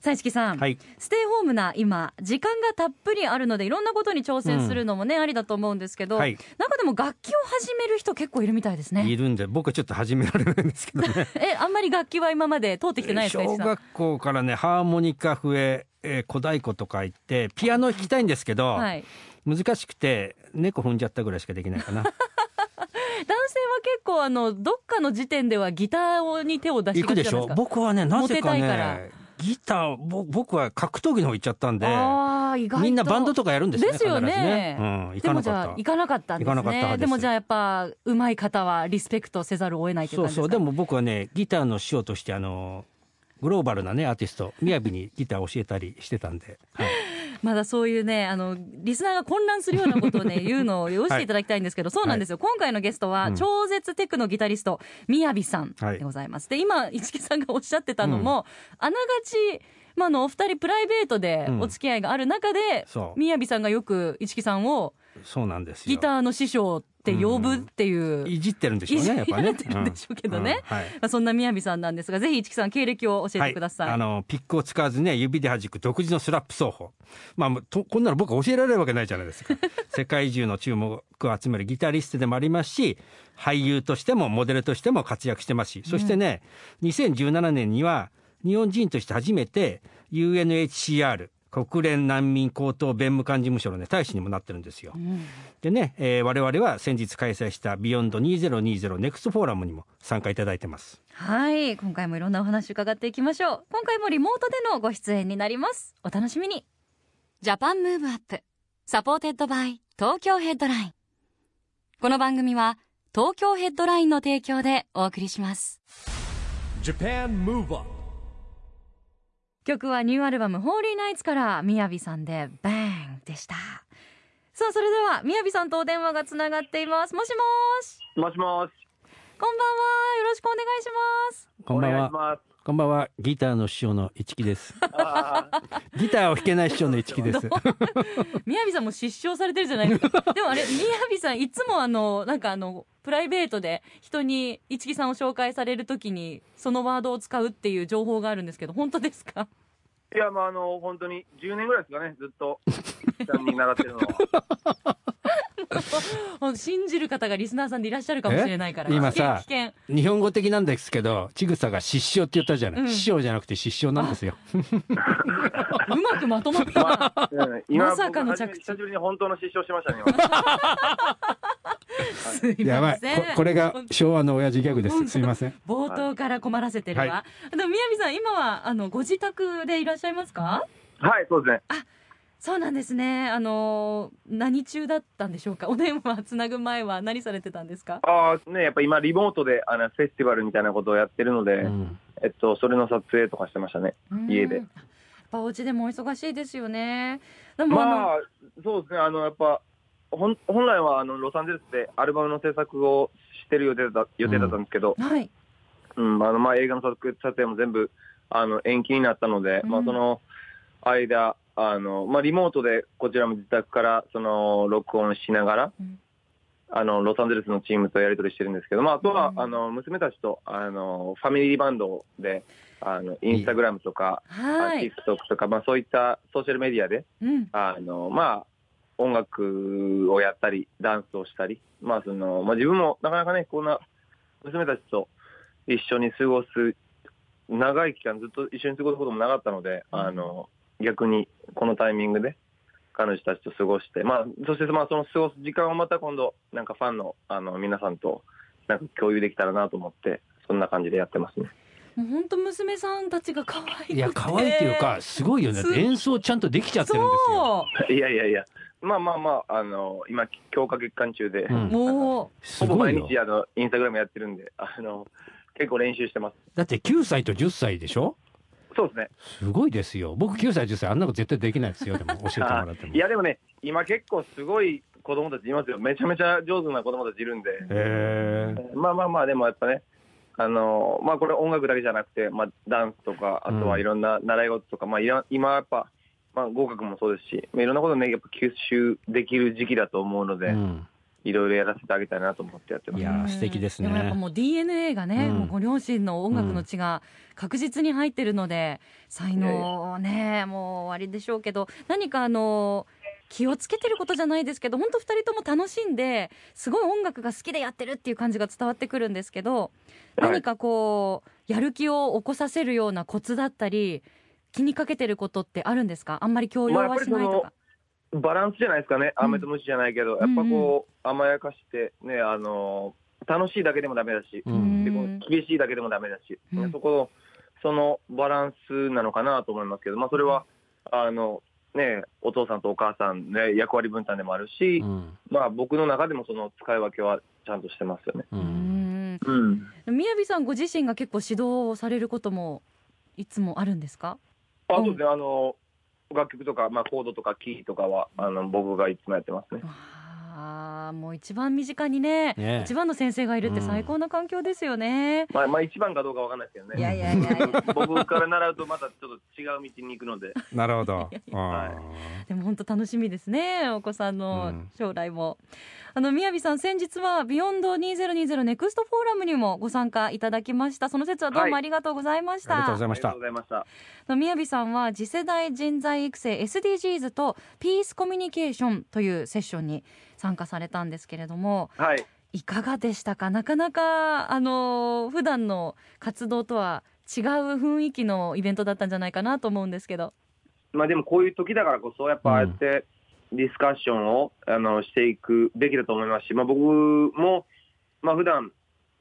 さあ市木さん、はいステイホームな今時間がたっぷりあるのでいろんなことに挑戦するのもね、ありだと思うんですけど、はい中でも楽器を始める人結構いるみたいですね。いるんで僕はちょっと始められないんですけどね え、あんまり楽器は今まで通ってきてないですか。小学校からねハーモニカ笛、えー、小太鼓とか行ってピアノ弾きたいんですけど、はい。難しくて猫踏んじゃったぐらいしかできないかな 男性は結構あのどっかの時点ではギターに手を出し行くでしょがちじゃないですか。僕はねなぜかねギターぼ僕は格闘技の方行っちゃったんでみんなバンドとかやるんですねですよね。ね。うん、行でかなもじゃあかっ行かなかったんです行かなかったね派です。でもじゃあやっぱ上手い方はリスペクトせざるを得ないたそうという感じですか？そうでも僕はねギターの師匠としてあのグローバルなねアーティスト雅にギターを教えたりしてたんで、はい、まだそういうねあのリスナーが混乱するようなことをね 言うのをよしていただきたいんですけど、そうなんですよ、今回のゲストは、うん。超絶テクのギタリストみやびさんはい。でございます、で今 市木さんがおっしゃってたのも、あながちまあ、あのお二人プライベートでお付き合いがある中で、みやびさんがよく市木さんをそうなんですよ。ギターの師匠って呼ぶっていう、いじってるんでしょういじねやっぱね。られてるんでしょうけどね。うん。はい。まあ、そんなみやびさんなんですがぜひ市木さん経歴を教えてください、はい、あのピックを使わずね指で弾く独自のスラップ奏法。まあとこんなの僕は教えられるわけないじゃないですか。世界中の注目を集めるギタリストでもありますし俳優としてもモデルとしても活躍してますし。そしてね、2017年には日本人として初めて UNHCR 国連難民高等弁務官事務所の、ね、大使にもなってるんですよ。でね、えー我々は先日開催した beyond 2020 NEXT フォーラムにも参加いただいてます。はい。今回もいろんなお話伺っていきましょう。今回もリモートでのご出演になります。お楽しみに。 Japan Move Up supported by Tokyo Headline この番組は東京ヘッドラインの提供でお送りします。Japan Move Up 曲はニューアルバム「ホーリーナイツ」からみやびさんで「 Bang」でしたさあそれではみやびさんとお電話がつながっていますもしもしもしもし。こんばんはよろしくお願いしますこんばんはお願いし。ます。こんばんは。ギターの師匠の一木です。ギターを弾けない師匠の市木です。みやびさんも失笑されてるじゃないですか でもあれみやびさんいつもあのなんかあのプライベートで人に市木さんを紹介されるときにそのワードを使うっていう情報があるんですけど本当ですか？いや、まあ、あの、本当に10年ぐらいですかね、ずっと、さんに習ってるのは。信じる方がリスナーさんでいらっしゃるかもしれないからえ？今さ危険危日本語的なんですけど、ちぐさが失笑って言ったじゃない。うん師匠じゃなくて失笑なんですよ。険 うまくまとまったなうん今、まさかの着地久しぶりに本当の失笑しましたね、今。すいやばいませんこ。これが昭和の親父ギャグです。すいません。冒頭から困らせてるわ、はでもみやびさん今はあのご自宅でいらっしゃいますか？はい、そうですね。そうなんですね。あの何中だったんでしょうか？お電話つなぐ前は何されてたんですか？ああ、ね、やっぱ今、リモートで、あの、フェスティバルみたいなことをやってるので、うん。えっと、それの撮影とかしてましたね。家で。うんやっぱお家でもお忙しいですよね。でもあの、まあ、そうですね、あの、やっぱ、本本来は、あの、ロサンゼルスでアルバムの制作をしてる予定だ予定だったんですけど、はい。うん、あの、まあ、映画の撮影も全部、あの、延期になったので、まあ、うんその間、あの、まあ、リモートでこちらも自宅から、その、録音しながら、うん。あの、ロサンゼルスのチームとやり取りしてるんですけど、まあ、あとは、うん。あの、娘たちと、あの、ファミリーバンドで、あの、インスタグラムとか、はい、TikTok とか、まあ、そういったソーシャルメディアで、うん、あの、まあ、音楽をやったり、ダンスをしたり、まあ、その、まあ、自分もなかなかね、こんな娘たちと一緒に過ごす、長い期間ずっと一緒に過ごすこともなかったので、うんあの、逆にこのタイミングで彼女たちと過ごして、まあ、そしてまあ、その過ごす時間をまた今度、なんかファンの、あの、皆さんと、なんか共有できたらなと思って、そんな感じでやってますね。もう本当娘さんたちが可愛くていや、可愛いっていうか、すごいよね。す演奏ちゃんとできちゃってるんですよ。そいやいやいや、まあまあまあ、あの、今、強化月間中で、うんうもすほぼ毎ごいよ。日あのインスタグラムやってるんで、あの結構練習してます。だって9歳と10歳でしょ？そそうですね。すごいですよ。僕9歳、10歳、あんなこと絶対できないですよ。でも教えてもらっても。いや、でもね、今結構すごい子供たちいますよ。めちゃめちゃ上手な子供たちいるんで。へえ。まあまあまあ、でもやっぱね、あのまあこれ音楽だけじゃなくて、まあダンスとか、あとはいろんな習い事とか、まあいろ今やっぱ、まあ合格もそうですし、まあいろんなことね、やっぱ吸収できる時期だと思うので、うんいろいろやらせてあげたいなと思ってやってます。いやー素敵ですね。もやっぱもう DNA がね、うん。もうご両親の音楽の血が確実に入ってるので、才能ね、もう終わりでしょうけど、何かあの、気をつけてることじゃないですけど、本当二人とも楽しんで、すごい音楽が好きでやってるっていう感じが伝わってくるんですけど、はい。何かこう、やる気を起こさせるようなコツだったり、気にかけてることってあるんですか？あんまり強要はしないとか。バランスじゃないですかね、うん。飴とムチじゃないけど、やっぱこう、甘やかして、ね、あの楽しいだけでもダメだし、うん。でこう厳しいだけでもダメだし、うん。そこの、そのバランスなのかなと思いますけど、まあ、それは、あの、ね、お父さんとお母さんね、役割分担でもあるし、うん。まあ、僕の中でもその使い分けはちゃんとしてますよね。ううん。んうん。みやびさんご自身が結構指導をされることもいつもあるんですか？あそうですね、あの、楽曲とか、まあ、コードとかキーとかは、あの、僕がいつもやってますね。ああもう一番身近にねね一番の先生がいるって最高な環境ですよね。まあ、まあ、一番かどうかわかんないですけどね。いやいやいやいや 僕から習うとまたちょっと違う道に行くので。なるほど。はあでも本当楽しみですねお子さんうのん将来も。あのみやびさん先日は beyond 2020 NEXT フォーラムにもご参加いただきましたその節はどうもありがとうございました。ありがとうございましたありがとうございました。あのみやびさんは次世代人材育成 SDGs とピースコミュニケーションというセッションに参加されたんですけれどもはい。いかがでしたか？なかなかあの普段の活動とは違う雰囲気のイベントだったんじゃないかなと思うんですけど。まあでもこういう時だからこそ、やっぱああやってディスカッションを、あのしていくべきだと思いますし、まあ僕も、まあ普段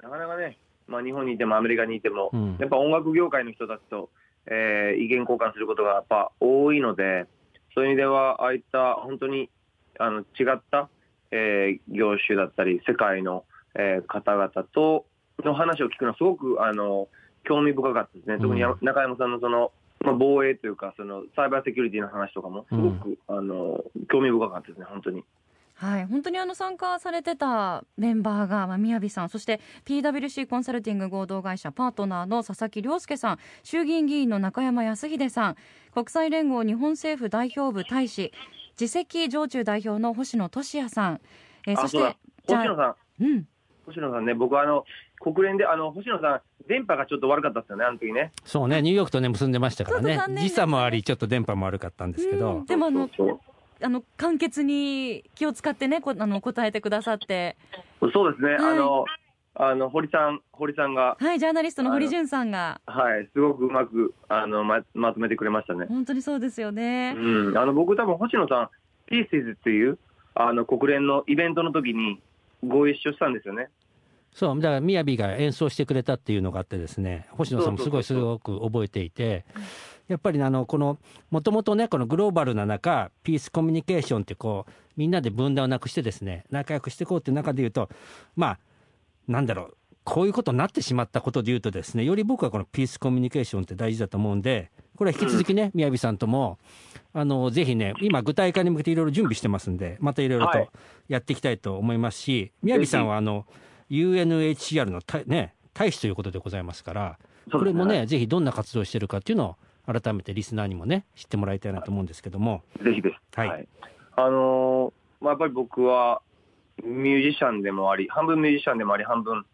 なかなかね、まあ日本にいてもアメリカにいても、うん。やっぱ音楽業界の人たちと、えー意見交換することがやっぱ多いので、そういう意味では、ああいった本当にあの違った、えー業種だったり、世界の、えー方々との話を聞くのはすごくあの興味深かったですね。特に中山さんのその、まあ、防衛というか、そのサイバーセキュリティの話とかも、すごく、あの興味深かったですね、本当に。はい本当にあの参加されてたメンバーが、まあ、宮城さんそして PWC コンサルティング合同会社パートナーの佐々木亮介さん衆議院議員の中山康秀さん国際連合日本政府代表部大使次席常駐代表の星野俊也さん、えーそあ、して。星野さん、うん星野さんね、僕はあの、国連で、あの、星野さん、電波がちょっと悪かったですよね、あの時ね。そうね、ニューヨークとね、結んでましたからねちょっと残。念です時差もあり、ちょっと電波も悪かったんですけうどん。でもあのそうそうあの簡潔に気を使ってねこあの答えてくださってそうそうですね、はいあの、あの、堀さん、堀さんが、はいジャーナリストの堀潤さんがはい、すごくうまく、あの、ま、まとめてくれましたね。本当にそうですよね。うん、あの、僕多分星野さん、ピースイズっていう、あの、国連のイベントの時にご一緒したんですよね。そう、だから、みやびが演奏してくれたっていうのがあってですね、星野さんもすごいすごく覚えていて、やっぱりねあの、この、もともとね、このグローバルな中、ピースコミュニケーションってこう、みんなで分断をなくしてですね、仲良くしていこうっていう中で言うと、まあ、なんだろう、こういうことになってしまったことで言うとですね、より僕はこのピースコミュニケーションって大事だと思うんで、これは引き続きね、みやびさんとも、あの、ぜひね、今具体化に向けていろいろ準備してますんで、またいろいろとはい。やっていきたいと思いますし、みやびさんはあの、UNHCR の大,、ね、大使ということでございますから、これもね、ぜひどんな活動をしてるかっていうのを、改めてリスナーにもね、知ってもらいたいなと思うんですけども、ぜひです。はい。あのーまあ、やっぱり僕はミュージシャンでもあり、半分ミュージシャンでもあり、半分、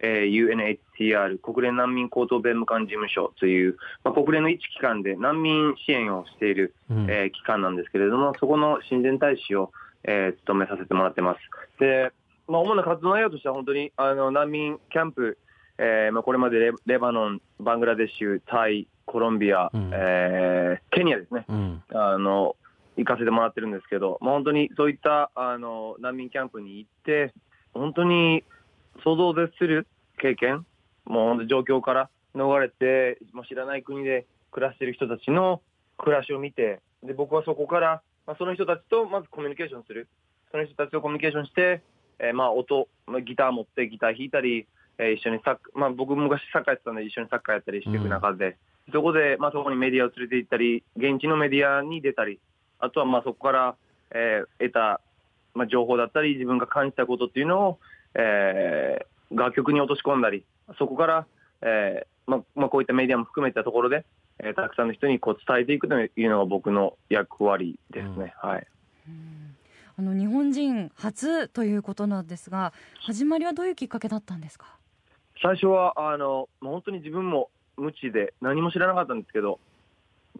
えー UNHCR、国連難民高等弁務官事務所という、まあ、国連の一機関で難民支援をしている、うんえー機関なんですけれども、そこの親善大使を、えー務めさせてもらってます。で、まあ、主な活動内容としては本当にあの難民キャンプ、えーまあ、これまでレレバノン、バングラデシュ、タイ、コロンビア、うんえーケニアですね。うん、あの行かせてもらってるんですけど、まあ、本当にそういったあの難民キャンプに行って、本当に想像を絶する経験、もう本当状況から逃れて、もう知らない国で暮らしている人たちの暮らしを見て、で僕はそこから、まあ、その人たちとまずコミュニケーションする、その人たちとコミュニケーションして、えーまあ音、まあ、ギター持ってギター弾いたり、えー一緒にサッカー、まあ、僕昔サッカーやってたんで一緒にサッカーやったりしていく中で、そこで、まあ、そこにメディアを連れて行ったり、現地のメディアに出たり、あとはまあそこから、えー得た、まあ、情報だったり、自分が感じたことっていうのを、えー楽曲に落とし込んだり、そこから、えーまあまあ、こういったメディアも含めたところで、えーたくさんの人にこう伝えていくというのが僕の役割ですね。はい。あの日本人初ということなんですが始まりはどういうきっかけだったんですか？最初はあのもう本当に自分も無知で何も知らなかったんですけど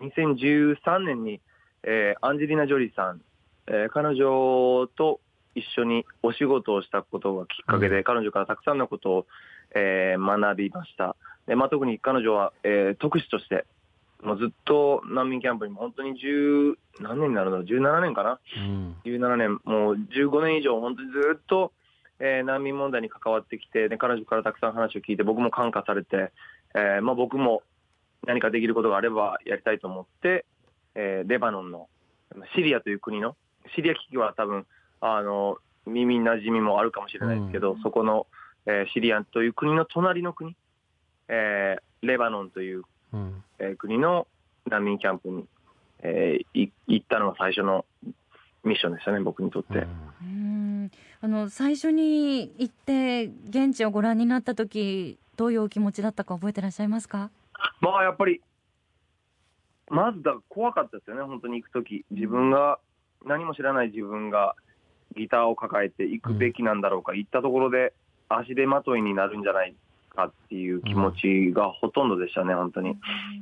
2013年に、えーアンジェリーナ・ジョリーさん、えー彼女と一緒にお仕事をしたことがきっかけで、彼女からたくさんのことを、えー学びました。で、まあ、特に彼女は、えー特使としてもうずっと難民キャンプにも本当に10何年になるの？17年かな？うん。17年、もう15年以上、本当にずっと、えー難民問題に関わってきて、で彼女からたくさん話を聞いて、僕も感化されて、えーまあ、僕も何かできることがあればやりたいと思って、えーレバノンのシリアという国の、シリア危機は多分あの耳なじみもあるかもしれないですけど、そこの、えーシリアという国の隣の国、えーレバノンといううん。えー国の難民キャンプに、えーい行ったのが最初のミッションでしたね、僕にとって。うん。あの最初に行って現地をご覧になった時どういうお気持ちだったか覚えてらっしゃいますか？まあやっぱり、まずだ怖かったですよね、本当に行くとき、自分が、何も知らない自分がギターを抱えて行くべきなんだろうか、行ったところで足手まといになるんじゃないかっていう気持ちがほとんどでしたね、本当に。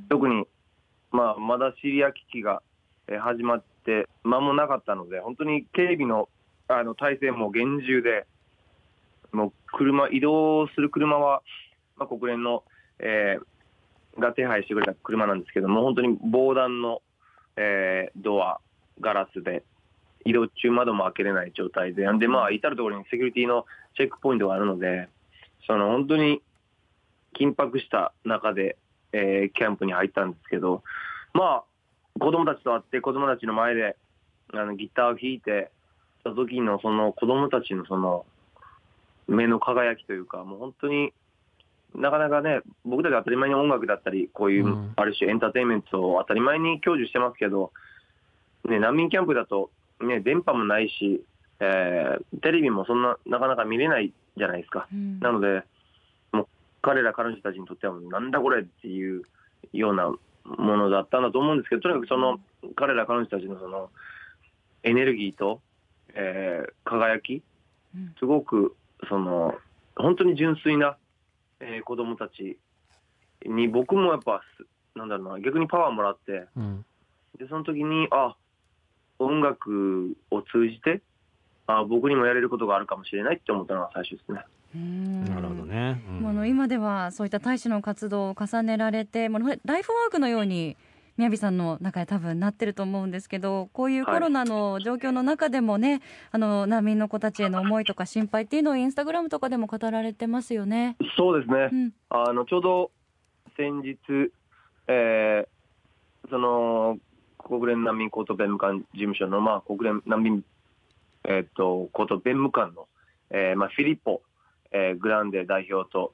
特に、まあ、まだシリア危機がえー始まって間もなかったので、本当に警備のあの体制も厳重で、もう車、移動する車は、まあ、国連の、えーが手配してくれた車なんですけども、本当に防弾の、えードア、ガラスで、移動中窓も開けれない状態で、で、まあ、至る所にセキュリティのチェックポイントがあるので、その本当に緊迫した中で、えーキャンプに入ったんですけど、まあ、子供たちと会って、子供たちの前であのギターを弾いてた時のその子供たちのその目の輝きというか、もう本当になかなかね、僕たちは当たり前に音楽だったり、こういう、うん。ある種エンターテインメントを当たり前に享受してますけど、ね、難民キャンプだと、ね、電波もないし、えーテレビもそんな、なかなか見れないじゃないですか。うん。なので、もう彼ら、彼女たちにとっては、なんだこれっていうようなものだったんだと思うんですけど、とにかくその彼ら、彼女たちのそのエネルギーと、えー輝きうん、すごくその本当に純粋な、えー子供たちに、僕もやっぱ、すなんだろうな、逆にパワーもらって、うんでその時に、あ音楽を通じて、あ僕にもやれることがあるかもしれないって思ったのが最初ですね。うんなるほどね。うんもうあの今ではそういった大使の活動を重ねられて、もうライフワークのように宮城さんの中で多分なってると思うんですけど、こういうコロナの状況の中でもね、あの難民の子たちへの思いとか心配っていうのをインスタグラムとかでも語られてますよね。そうですね。うん、あのちょうど先日、えーその国連難民高等弁務官事務所の、まあ、国連難民、えー、と高等弁務官の、えーまあ、フィリッポ、えーグランデ代表と、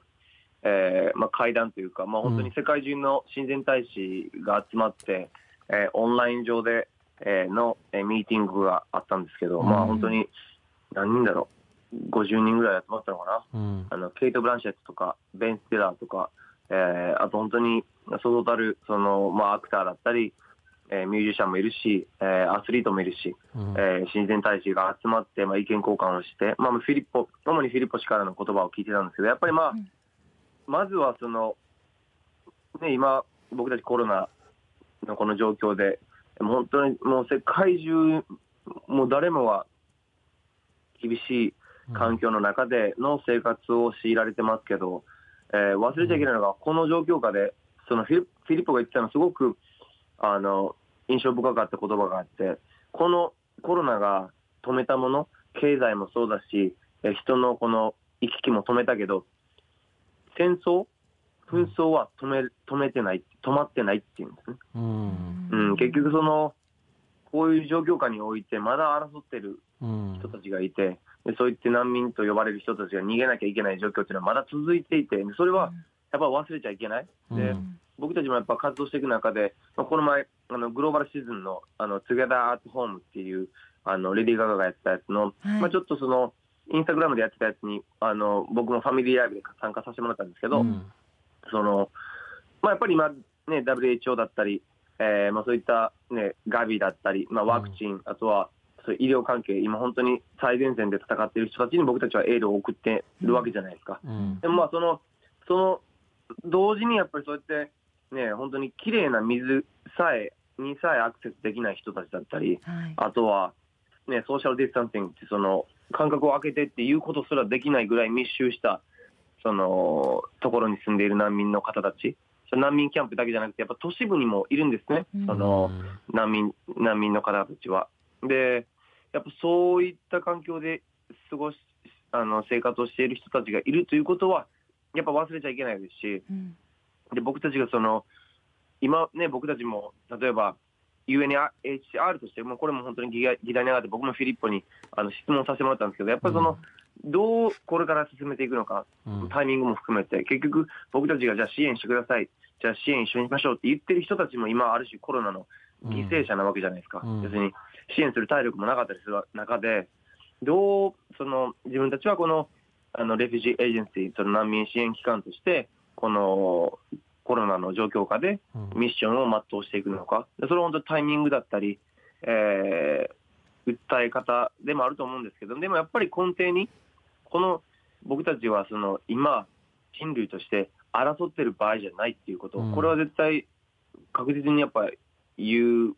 えーまあ、会談というか、まあ、本当に世界中の親善大使が集まって、えーオンライン上で、えーの、えーミーティングがあったんですけど、まあ、本当に何人だろう、50人ぐらい集まったのかな？うん。あのケイト・ブランシェットとか、ベン・ステラーとか、えーあと本当に、そうたるその、まあ、アクターだったり、えーミュージシャンもいるし、えーアスリートもいるし、うん。えー親善大使が集まって、まあ、意見交換をして、まあ、フィリッポ、主にフィリッポ氏からの言葉を聞いてたんですけど、やっぱりまあ、うんまずはその、ね、今、僕たちコロナのこの状況で、本当にもう世界中、もう誰もが厳しい環境の中での生活を強いられてますけど、えー忘れちゃいけないのが、この状況下で、そのフィリフィリッポが言ってたの、すごくあの印象深かった言葉があって、このコロナが止めたもの、経済もそうだし、えー人のこの行き来も止めたけど、戦争、紛争は止め止めてない、止まってないっていうんですね。うん。うん、結局その、こういう状況下において、まだ争ってるうん。人たちがいて、でそういって難民と呼ばれる人たちが逃げなきゃいけない状況っていうのはまだ続いていて、でそれはやっぱり忘れちゃいけない。で、うん。僕たちもやっぱ活動していく中で、まあ、この前、あのグローバルシーズンのあの Together at Home っていうあのレディー・ガガがやってたやつの、はい。まあ、ちょっとそのインスタグラムでやってたやつにあの僕もファミリーライブで参加させてもらったんですけど、うんそのまあ、やっぱり今、ね、WHO だったり、えーまあ、そういった、ね、ガビだったり、まあ、ワクチン、あとはそう医療関係、今本当に最前線で戦っている人たちに僕たちはエールを送ってるわけじゃないですか。うんでもまあその、その、同時にやっぱりそうやって、ね、本当に綺麗な水さえ、にさえアクセスできない人たちだったり、はい。あとは、ね、ソーシャルディスタンシングって、その、間隔を空けてっていうことすらできないぐらい密集した、その、ところに住んでいる難民の方たち、難民キャンプだけじゃなくて、やっぱ都市部にもいるんですね、うん。その、難民、難民の方たちは。で、やっぱそういった環境で過ごし、あの、生活をしている人たちがいるということは、やっぱ忘れちゃいけないですし、うん。で、僕たちがその、今ね、僕たちも、例えば、UNHCR として、もうこれも本当に議題議題に上がって、僕もフィリッポにあの質問させてもらったんですけど、やっぱりその、どうこれから進めていくのか、うん。タイミングも含めて、結局、僕たちがじゃあ支援してください、じゃあ支援一緒にしましょうって言ってる人たちも今、ある種コロナの犠牲者なわけじゃないですか、うん。別に支援する体力もなかったりする中で、どうその自分たちはこのあの Refugee Agency、その難民支援機関として、このコロナの状況下でうん。ミッションを全うしていくのか、でそれは本当タイミングだったり、えー訴え方でもあると思うんですけど、でもやっぱり根底に、この僕たちはその今、人類として争ってる場合じゃないっていうこと、うん。これは絶対確実にやっぱり言う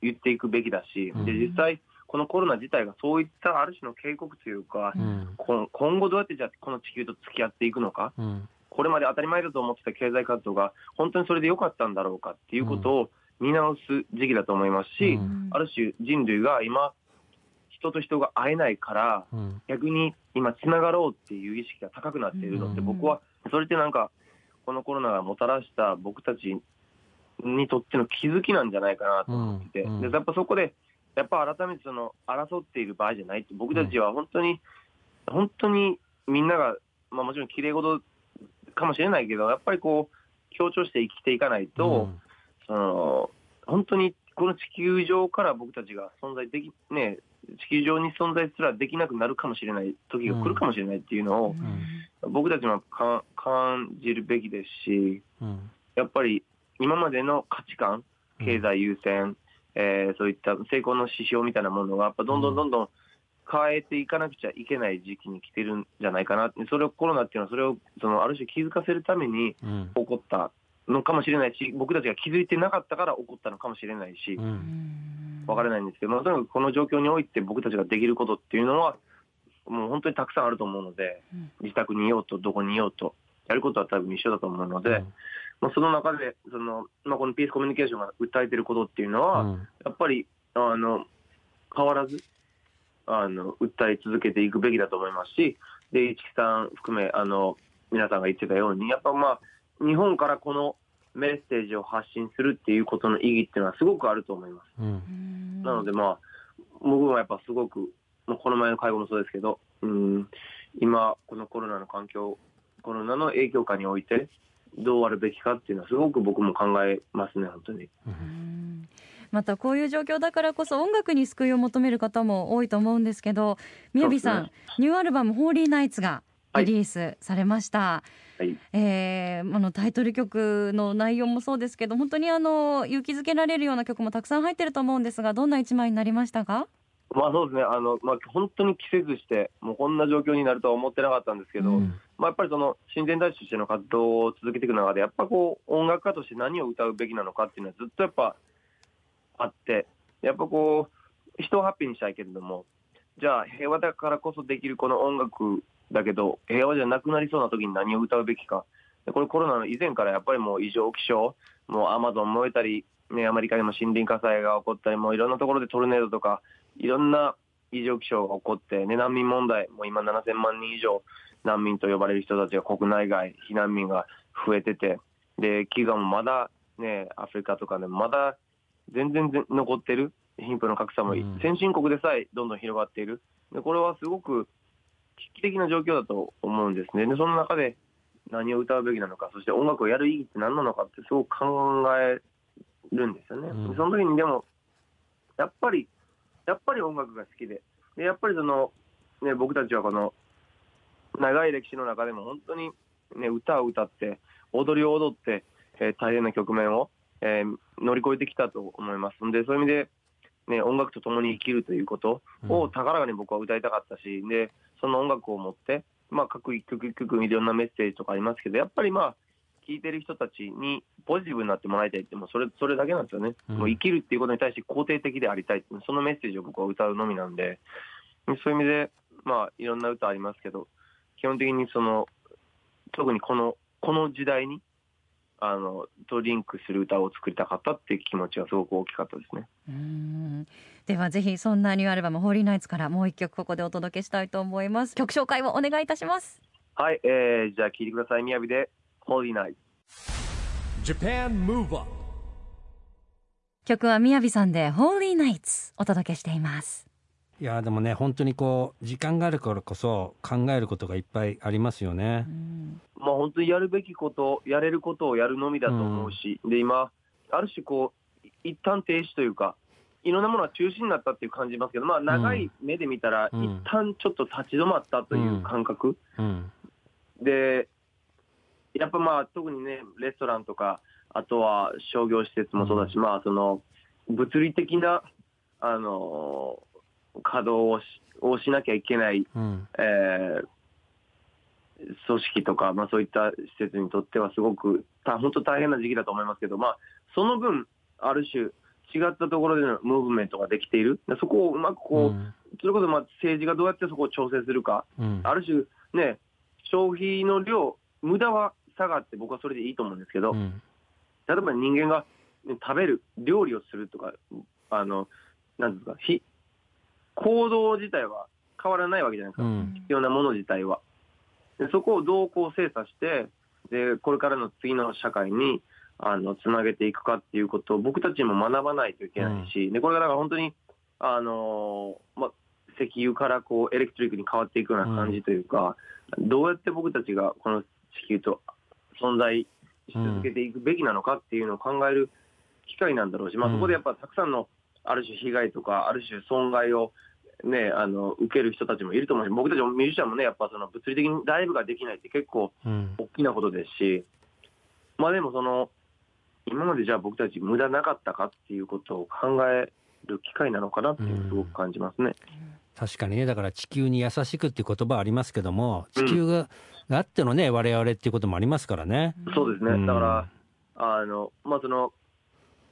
言っていくべきだし、でうん。実際、このコロナ自体がそういったある種の警告というか、うん今後どうやってじゃあこの地球と付き合っていくのか、うんこれまで当たり前だと思ってた経済活動が本当にそれで良かったんだろうかっていうことを見直す時期だと思いますし、うん。ある種人類が今、人と人が会えないから、うん。逆に今つながろうっていう意識が高くなっているのって、うん。僕はそれってなんか、このコロナがもたらした僕たちにとっての気づきなんじゃないかなと思ってて、うん。でやっぱそこで、やっぱ改めてその争っている場合じゃないって、僕たちは本当に、本当にみんなが、まあ、もちろん綺麗事かもしれないけど、やっぱりこう、強調して生きていかないと、その本当にこの地球上から僕たちが存在でき、ね、地球上に存在すらできなくなるかもしれない時が来るかもしれないっていうのを、僕たちもか感じるべきですし、うん。やっぱり今までの価値観、経済優先、えーそういった成功の指標みたいなものが、やっぱどんどんどんどん変えていかなくちゃいけない時期に来てるんじゃないかな。って、それをコロナっていうのは、それをそのある種気づかせるためにうん。起こったのかもしれないし、僕たちが気づいてなかったから起こったのかもしれないしう、ん。わからないんですけど、まあ、とにかくこの状況において僕たちができることっていうのは、もう本当にたくさんあると思うので、うん。自宅にいようと、どこにいようと、やることは多分一緒だと思うので、まあ、その中で、そのまあ、このピースコミュニケーションが訴えてることっていうのは、うん。やっぱりあの変わらずあの訴え続けていくべきだと思いますし、で市木さん含めあの皆さんが言ってたように、やっぱまあ日本からこのメッセージを発信するっていうことの意義っていうのはすごくあると思います。うんなので、まあ、僕はやっぱすごく、まあ、この前の会合もそうですけど、うん、今、このコロナの環境、コロナの影響下において、どうあるべきかっていうのは、すごく僕も考えますね、本当に。うんまたこういう状況だからこそ音楽に救いを求める方も多いと思うんですけど宮城さん、そうニューアルバム「ホーリーナイツ」がリリースされました、はい。えーあのタイトル曲の内容もそうですけど本当にあの勇気づけられるような曲もたくさん入ってると思うんですがどんな一枚になりましたか？まあそうですね、あの、まあ本当に季節して、もうこんな状況になるとは思ってなかったんですけど、うん。まあやっぱりその、親善大使としての活動を続けていく中で、やっぱこう、音楽家として何を歌うべきなのかっていうのはずっとやっぱあって、やっぱこう、人をハッピーにしたいけれども、じゃあ平和だからこそできるこの音楽だけど、平和じゃなくなりそうな時に何を歌うべきか。これコロナの以前からやっぱりもう異常気象、もうアマゾン燃えたり、ね、アメリカでも森林火災が起こったり、もういろんなところでトルネードとか、いろんな異常気象が起こって、ね、難民問題、もう今7000万人以上難民と呼ばれる人たちが国内外、避難民が増えてて、で、飢餓もまだね、アフリカとかでもまだ全然ぜ残ってる、貧富の格差も、うん先進国でさえどんどん広がっている。でこれはすごく危機的な状況だと思うんですね。で、その中で、何を歌うべきなのか、そして音楽をやる意義って何なのかってすごく考えるんですよね。うんその時にでも、やっぱり、やっぱり音楽が好きで、でやっぱりその、ね、僕たちはこの長い歴史の中でも本当に、ね、歌を歌って、踊りを踊って、えー大変な局面を、えー乗り越えてきたと思います。んで、そういう意味で、ね、音楽と共に生きるということを高らかに僕は歌いたかったし、で、その音楽を持って、まあ、各一曲一曲いろんなメッセージとかありますけど、やっぱりまあ、聴いてる人たちにポジティブになってもらいたいって、もうそれそれだけなんですよね、うん。もう生きるっていうことに対して肯定的でありたいそのメッセージを僕は歌うのみなんで、そういう意味で、まあ、いろんな歌ありますけど、基本的にその、特にこのこの時代に、あの、とリンクする歌を作りたかったっていう気持ちがすごく大きかったですね。うーんではぜひそんなニューアルバム「ホーリーナイツ」からもう一曲ここでお届けしたいと思います曲紹介をお願いいたしますはい、えー、じゃあ聴いてください。みやびで、Holy Night。Japan Move Up 曲はみやびさんで「ホーリーナイツ」お届けしていますいやでもね本当にこう時間があるからこそ考えることがいっぱいありますよね。う。ん。まあ、本当にやるべきこと、やれることをやるのみだと思うし、で今、ある種こう、い一旦停止というか、いろんなものは中止になったっていう感じますけど、まあ、長い目で見たら、うん。一旦ちょっと立ち止まったという感覚、うん。で、やっぱまあ、特にね、レストランとか、あとは商業施設もそうだし、まあ、その、物理的な、あの稼働をしをしなきゃいけないうん。えー組織とか、まあ、そういった施設にとってはすごくた本当大変な時期だと思いますけど、まあ、その分、ある種違ったところでのムーブメントができている、でそこをうまくこう、うん。それこそまあ政治がどうやってそこを調整するか、うん。ある種ね、消費の量、無駄は下がって、僕はそれでいいと思うんですけど、うん。例えば人間が、ね食べる、料理をするとか、あのなんですか、非行動自体は変わらないわけじゃないですか。うん必要なもの自体は。でそこをどうこう精査してで、これからの次の社会にあのつなげていくかっていうことを僕たちにも学ばないといけないし、でこれがだから本当に、あのーま、石油からこうエレクトリックに変わっていくような感じというか、どうやって僕たちがこの地球と存在し続けていくべきなのかっていうのを考える機会なんだろうし、まあ、うんそこでやっぱたくさんのある種被害とか、ある種損害をね、あの受ける人たちもいると思うし、僕たちもミュージシャンもね、やっぱその物理的にライブができないって結構うん大きなことですし、まあでもその、今までじゃあ僕たち無駄なかったかっていうことを考える機会なのかなってすごく感じますね。確かにねだから地球に優しくっていう言葉ありますけどもうん地球が,、があってのね我々っていうこともありますからね。そうですね。うんだから、あの、まあその、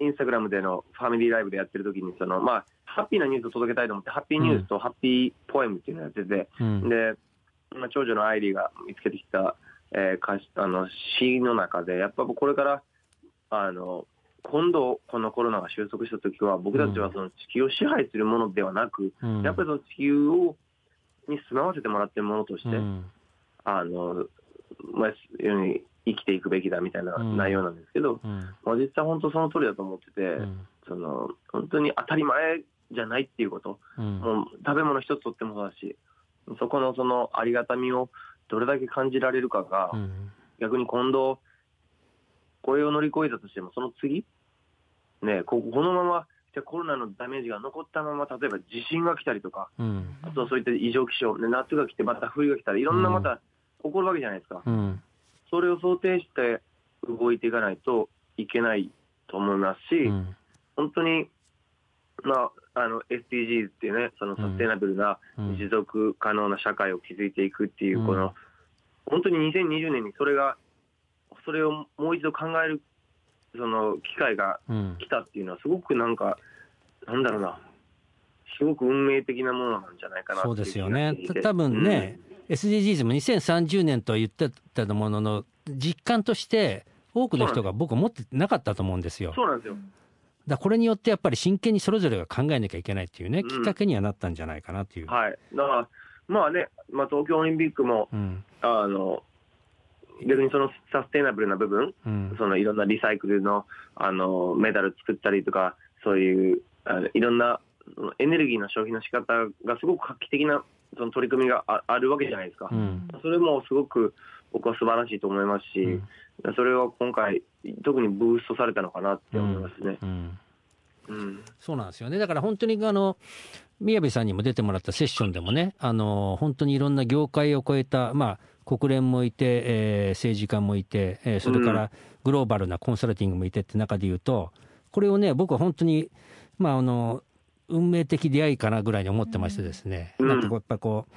インスタグラムでのファミリーライブでやってる時に、その、まあ、ハッピーなニュースを届けたいと思って、ハッピーニュースとハッピーポエムっていうのをやってて、うん。で、まあ、長女のアイリーが見つけてきた、えー歌詞あの詩の中で、やっぱこれから、あの、今度このコロナが収束した時は、僕たちはその地球を支配するものではなく、うん。やっぱりその地球をに住まわせてもらってるものとして、うん。あの、まあ、世に生きていくべきだみたいなうん。内容なんですけど、うん。まあ、実際本当その通りだと思ってて、うん。その、本当に当たり前じゃないっていうこと、うん。もう食べ物一つとってもそうだし、そこのそのありがたみをどれだけ感じられるかが、うん。逆に今度、これを乗り越えたとしても、その次、ね、ここのまま、じゃあコロナのダメージが残ったまま、例えば地震が来たりとか、うん。あとはそういった異常気象、ね、夏が来て、また冬が来たら、いろんなまた起こるわけじゃないですか。うん。それを想定して動いていかないといけないと思いますし、うん。本当に、まあ、あの SDGs っていうね、そのサステナブルなうん。持続可能な社会を築いていくっていう、うん。この、本当に2020年にそれが、それをもう一度考える、その機会がうん。来たっていうのは、すごくなんか、なんだろうな、すごく運命的なものなんじゃないかなそいうですよね多分ね、SDGs も2030年とは言ってたものの実感として多くの人が僕持ってなかったと思うんですようん。そうなんですよ。だこれによってやっぱり真剣にそれぞれが考えなきゃいけないっていうね、うんきっかけにはなったんじゃないかなっていう。はい。だから、まあね、まあ、東京オリンピックも、うんあの、逆にそのサステナブルな部分、うんそのいろんなリサイクルのあのメダル作ったりとか、そういうあのいろんなエネルギーの消費の仕方がすごく画期的なその取り組みがああるわけじゃないですか。うんそれもすごく僕は素晴らしいと思いますし、それは今回、特にブーストされたのかなって思いますね。うんうんそうなんですよね。だから本当にあの、宮部さんにも出てもらったセッションでもね、あの、本当にいろんな業界を超えた、まあ、国連もいて、えー政治家もいて、えーそれからグローバルなコンサルティングもいてって中で言うと、これをね、僕は本当に、まあ、あの、運命的出会いかなぐらいに思ってましてですね、うんなんかこうやっぱこう、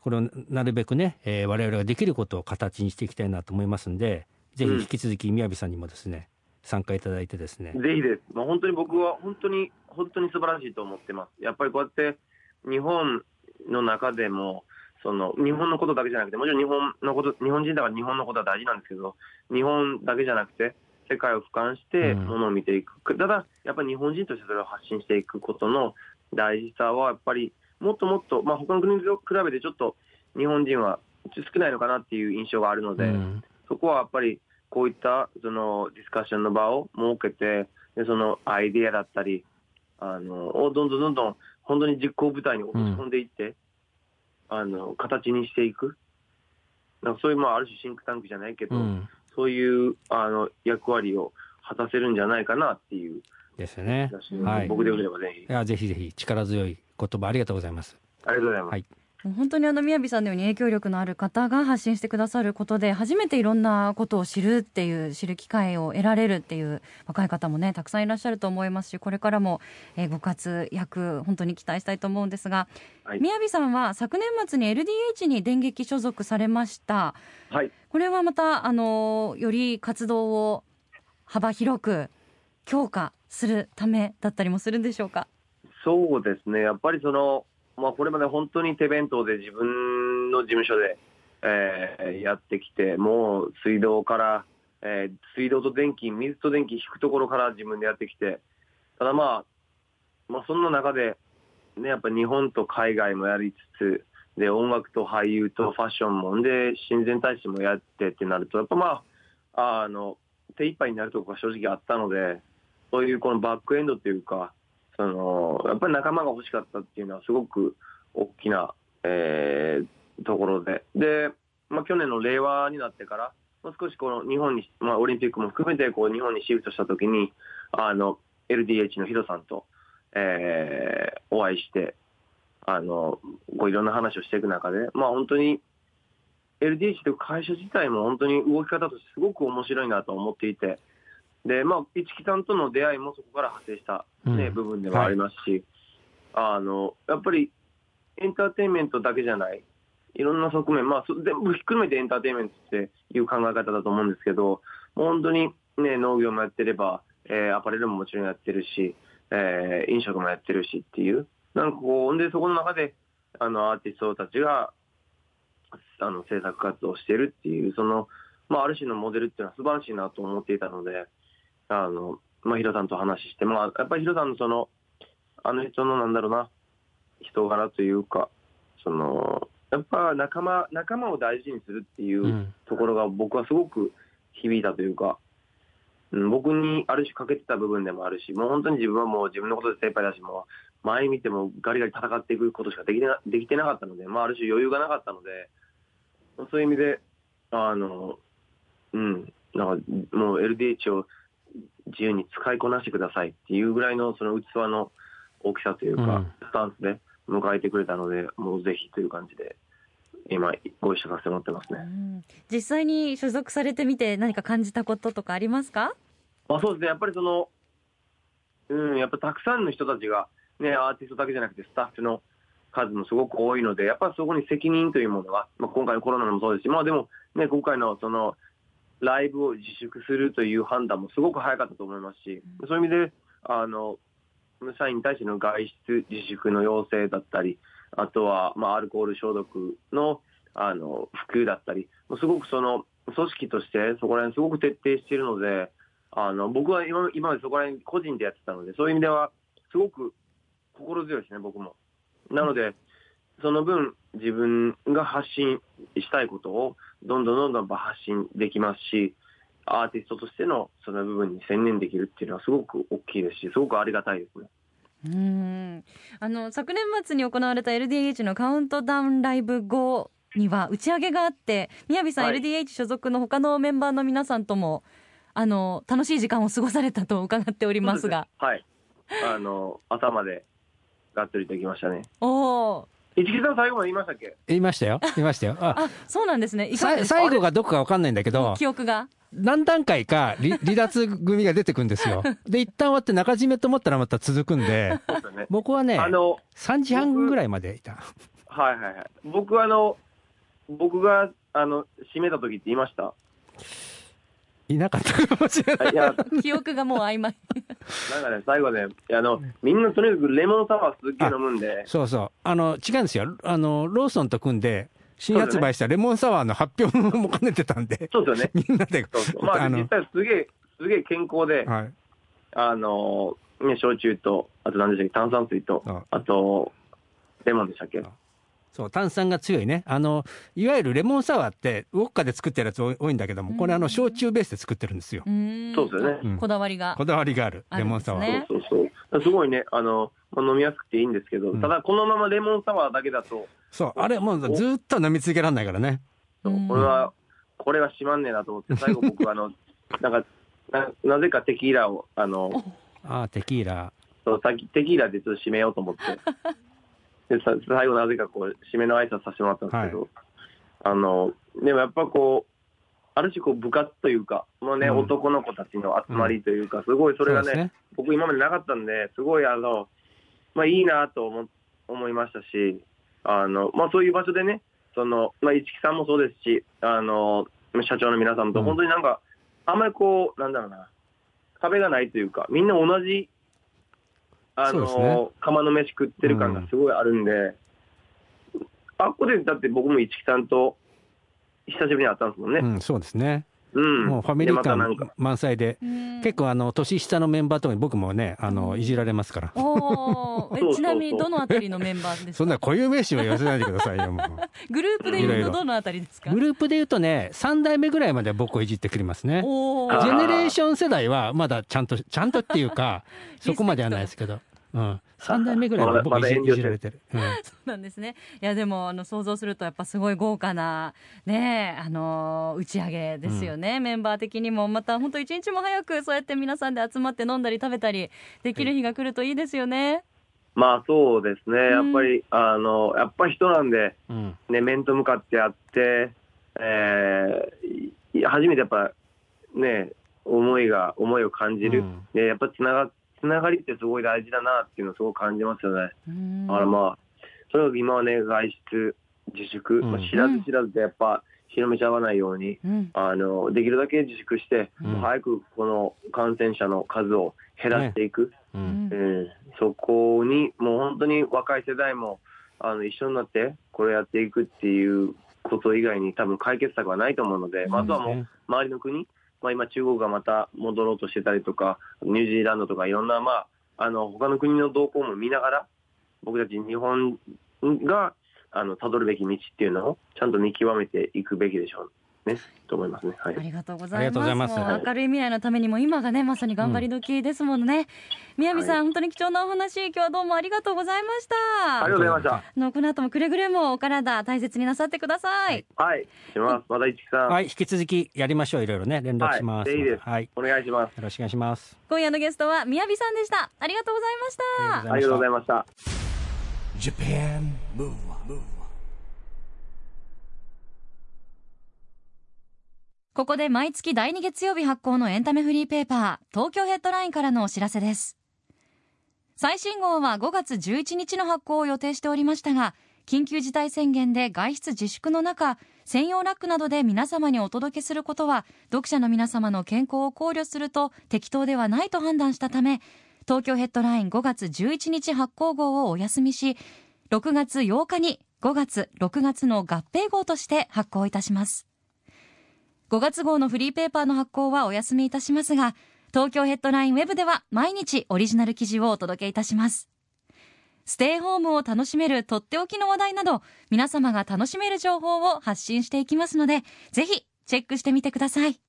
これをなるべくね、えー我々ができることを形にしていきたいなと思いますんで、ぜひ引き続き宮部さんにもですね、参加いただいてですね。ぜひです。まあ、本当に僕は本当に、本当に素晴らしいと思ってます。やっぱりこうやって日本の中でも、その日本のことだけじゃなくて、もちろん日本のこと、日本人だから日本のことは大事なんですけど、日本だけじゃなくて、世界を俯瞰してうん。ものを見ていく。ただ、やっぱり日本人としてそれを発信していくことの大事さは、やっぱりもっともっと、まあ、他の国と比べてちょっと日本人は少ないのかなっていう印象があるので、うん。そこはやっぱりこういったそのディスカッションの場を設けて、でそのアイディアだったり、あのをどんどんどんどん本当に実行部隊に落とし込んでいって、あの形にしていく、なんかそういう、まあ、ある種シンクタンクじゃないけど、うんそういうあの役割を果たせるんじゃないかなっていう、ですよね。はい。僕でよければぜひい。や、ぜひぜひ力強い言葉ありがとうございます。ありがとうございます。はいもう本当にあの宮城さんのように影響力のある方が発信してくださることで初めていろんなことを知るっていう知る機会を得られるっていう若い方もねたくさんいらっしゃると思いますしこれからも、えーご活躍本当に期待したいと思うんですが、はい。宮城さんは昨年末に LDH に電撃所属されました。はい。これはまたあのより活動を幅広く強化するためだったりもするんでしょうか？そうですね、やっぱりその、まあ、これまで本当に手弁当で自分の事務所で、えーやってきて、もう水道から、えー水道と電気、水と電気引くところから自分でやってきて、ただまあ、まあ、そんな中で、ね、やっぱ日本と海外もやりつつ、で、音楽と俳優とファッションもん、で、親善大使もやってってなると、やっぱまあ、あの、手一杯になるところが正直あったので、そういうこのバックエンドっていうか、そのやっぱり仲間が欲しかったっていうのはすごく大きな、えーところで、で、まあ、去年の令和になってから、もう少しこの日本に、まあ、オリンピックも含めてこう日本にシフトしたときに、あの LDH のヒロさんと、えーお会いして、あのこういろんな話をしていく中で、まあ、本当に LDH という会社自体も本当に動き方としてすごく面白いなと思っていて、で、まあ、市木さんとの出会いもそこから派生した、ねうん。部分でもありますし、あの、やっぱりエンターテインメントだけじゃない、いろんな側面、まあ、そ全部ひっくるめてエンターテインメントっていう考え方だと思うんですけど、本当にね、農業もやってれば、えーアパレルももちろんやってるし、えー飲食もやってるしっていう、なんかこう、で、そこの中で、あの、アーティストたちが、あの、制作活動をしてるっていう、その、まあ、ある種のモデルっていうのは素晴らしいなと思っていたので、あの、まあ、ヒロさんと話して、まあ、やっぱりヒロさんのその、あの人のなんだろうな、人柄というか、その、やっぱ仲間、仲間を大事にするっていううん。ところが僕はすごく響いたというか、うん、僕にある種欠けてた部分でもあるし、もう本当に自分はもう自分のことで精一杯だし、もう前見てもガリガリ戦っていくことしかできてなできてなかったので、まあ、ある種余裕がなかったので、そういう意味で、あの、うん、なんかもう LDH を自由に使いこなしてくださいっていうぐらいのその器の大きさというか、うん。スタンスで迎えてくれたので、もうぜひという感じで、今、ご一緒させてもらってますね。うん。実際に所属されてみて何か感じたこととかありますか？まあ、そうですね、やっぱりその、うん、やっぱたくさんの人たちが、ね、アーティストだけじゃなくて、スタッフの数もすごく多いので、やっぱりそこに責任というものが、まあ、今回のコロナのもそうですし、まあでも、ね、今回のその、ライブを自粛するという判断もすごく早かったと思いますし、そういう意味で、あの、社員に対しての外出自粛の要請だったり、あとは、まあ、アルコール消毒の、あの、普及だったり、すごくその、組織としてそこら辺すごく徹底しているので、あの、僕は今今までそこら辺個人でやってたので、そういう意味では、すごく心強いですね、僕も。なので、その分、自分が発信したいことを、どんどんどんどん発信できますし、アーティストとしてのその部分に専念できるっていうのはすごく大きいですし、すごくありがたいですね。うんあの昨年末に行われた LDH のカウントダウンライブ後には打ち上げがあって宮城さん、はい LDH 所属の他のメンバーの皆さんともあの楽しい時間を過ごされたと伺っておりますがはい。あの、朝まで、がっつりと行きましたね。おお市木さん最後まで言いましたっけ？言いましたよ。言いましたよ。ああそうなんですね。最後がどこかわかんないんだけど記憶が？何段階か離 離脱組が出てくんですよ。で一旦終わって中締めと思ったらまた続くんで。僕はねあの、3時半ぐらいまでいた。はいはいはい。僕はあの、僕が、あの、締めた時って言いました？いなかったかもしれないいや、記憶がもう曖昧なんかね、最後ね、あの、みんなとにかくレモンサワーすっげえ飲むんで、そうそう。あの、違うんですよ。あの、ローソンと組んで、新発売したレモンサワーの発表も兼ねてたんで、そうですよね。みんなで、そうそう。まあ、あの実際すげえ、すげえ健康で、はい。あの、ね、焼酎と、あと何でしたっけ、炭酸水とあ、あと、レモンでしたっけそう、炭酸が強いね。あの、いわゆるレモンサワーって、ウォッカで作ってるやつ多い多いんだけども、これあの、焼酎ベースで作ってるんですよ。そうですよね。うん。こだわりが。こだわりがある、レモンサワー。ねそうそうそう。すごいね、あの、まあ飲みやすくていいんですけど、うん。ただこのままレモンサワーだけだと、そう、あれもうずっと飲み続けられないからね。そう。うん。これは、これはしまんねえなと思って、最後僕 あの、なんか、ななぜかテキーラを、あの、ああ、テキーラ。そうさっきテキーラでちょっと締めようと思って、でさ最後なぜかこう、締めの挨拶させてもらったんですけど、あの、でもやっぱこう、ある種こう部活というか、もうね、うん。男の子たちの集まりというか、すごいそれがね、ね。僕今までなかったんで、すごいあの、まあいいなと思思いましたし、あの、まあそういう場所でね、その、まあ市木さんもそうですし、あの、社長の皆さんとうん。本当になんか、あんまりこう、なんだろうな、壁がないというか、みんな同じ、あそうですねの、釜の飯食ってる感がすごいあるんで、あっこでだって僕も市木さんと久しぶりに会ったんですもんね。うん、そうですね。うん。もうファミリー感か、満載で。うん。結構あの、年下のメンバーとかに僕もね、あの、いじられますから。ちなみにどのあたりのメンバーですか？そんな固有名詞は言わせないでくださいよ、もう。グループでいうとどのあたりですか？グループで言うとね、3代目ぐらいまで僕をいじってくれますね。ジー。ェネレーション世代はまだちゃんと、ちゃんとっていうか、そこまではないですけど、うん。3代目ぐらいは僕いじ,、いじられてる。うん。そうなんですねいやでもあの想像するとやっぱすごい豪華なねあの打ち上げですよね、メンバー的にもまた本当一日も早くそうやって皆さんで集まって飲んだり食べたりできる日が来るといいですよね、まあそうですね、やっぱり、あの、やっぱり人なんで、うん。ね、面と向かってやって、えーい初めてやっぱね、思いが、思いを感じる。うんで、やっぱつなが、つながりってすごい大事だなっていうのをすごく感じますよね。うん。だからまあ、とにかく今はね、外出自粛、うん。まあ、知らず知らずでやっぱ広めちゃわないように、うん。あの、できるだけ自粛して、うん。早くこの感染者の数を減らしていく。う。うん。ん。えーそこに、もう本当に若い世代もあの一緒になって、これやっていくっていうこと以外に、多分解決策はないと思うので、まああとはもう周りの国、まあ、今、中国がまた戻ろうとしてたりとか、ニュージーランドとか、いろんな、まあ、あの他の国の動向も見ながら、僕たち日本があの辿るべき道っていうのをちゃんと見極めていくべきでしょう。ね、と思いますね。はいありがとうございます。ありがとうございますもう明るい未来のためにも今がねまさに頑張り時ですものね。宮城さん、はい本当に貴重なお話今日はどうもありがとうございました。ありがとうございました。あのこの後もくれぐれもお体大切になさってください。はい、します。また市木さん、はい、引き続きやりましょう。いろいろね、連絡します。はいぜひですはい。よお願いします。ろしくお願いします。今夜のゲストは宮城さんでした。ありがとうございました。ありがとうございました。Japan Move Up, ここで毎月第2月曜日発行のエンタメフリーペーパー、東京ヘッドラインからのお知らせです。最新号は5月11日の発行を予定しておりましたが、緊急事態宣言で外出自粛の中、専用ラックなどで皆様にお届けすることは、読者の皆様の健康を考慮すると適当ではないと判断したため、東京ヘッドライン5月11日発行号をお休みし、6月8日に5月、6月の合併号として発行いたします。5月号のフリーペーパーの発行はお休みいたしますが、東京ヘッドラインウェブでは毎日オリジナル記事をお届けいたします。ステイホームを楽しめるとっておきの話題など、皆様が楽しめる情報を発信していきますので、ぜひチェックしてみてください。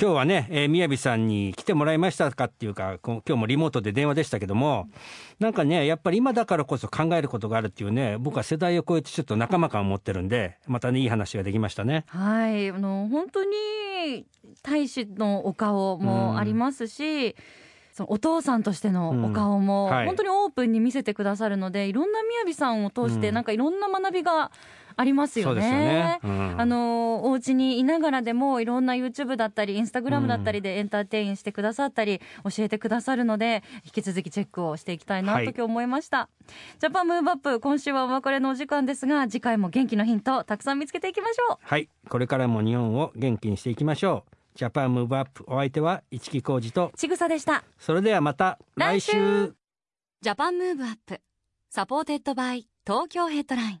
今日はね、えー、宮城さんに来てもらいましたかっていうか、今日もリモートで電話でしたけども、なんかね、やっぱり今だからこそ考えることがあるっていうね、僕は世代を超えてちょっと仲間感を持ってるんで、またね、いい話ができましたね。はい、あの、本当に大使のお顔もありますし、うんそのお父さんとしてのお顔も本当にオープンに見せてくださるので、いろんな雅さんを通してなんかいろんな学びがありますよね。よね。うん、あのお家にいながらでもいろんな YouTube だったりインスタグラムだったりでエンターテインしてくださったり、教えてくださるので引き続きチェックをしていきたいなと今日思いました、はい、ジャパンムーブアップ今週はお別れのお時間ですが次回も元気のヒントたくさん見つけていきましょう。はい。これからも日本を元気にしていきましょう。 Japan Move Up お相手は一木広治とちぐさでした。それではまた来週。 Japan Move Up supported by 東京ヘッドライン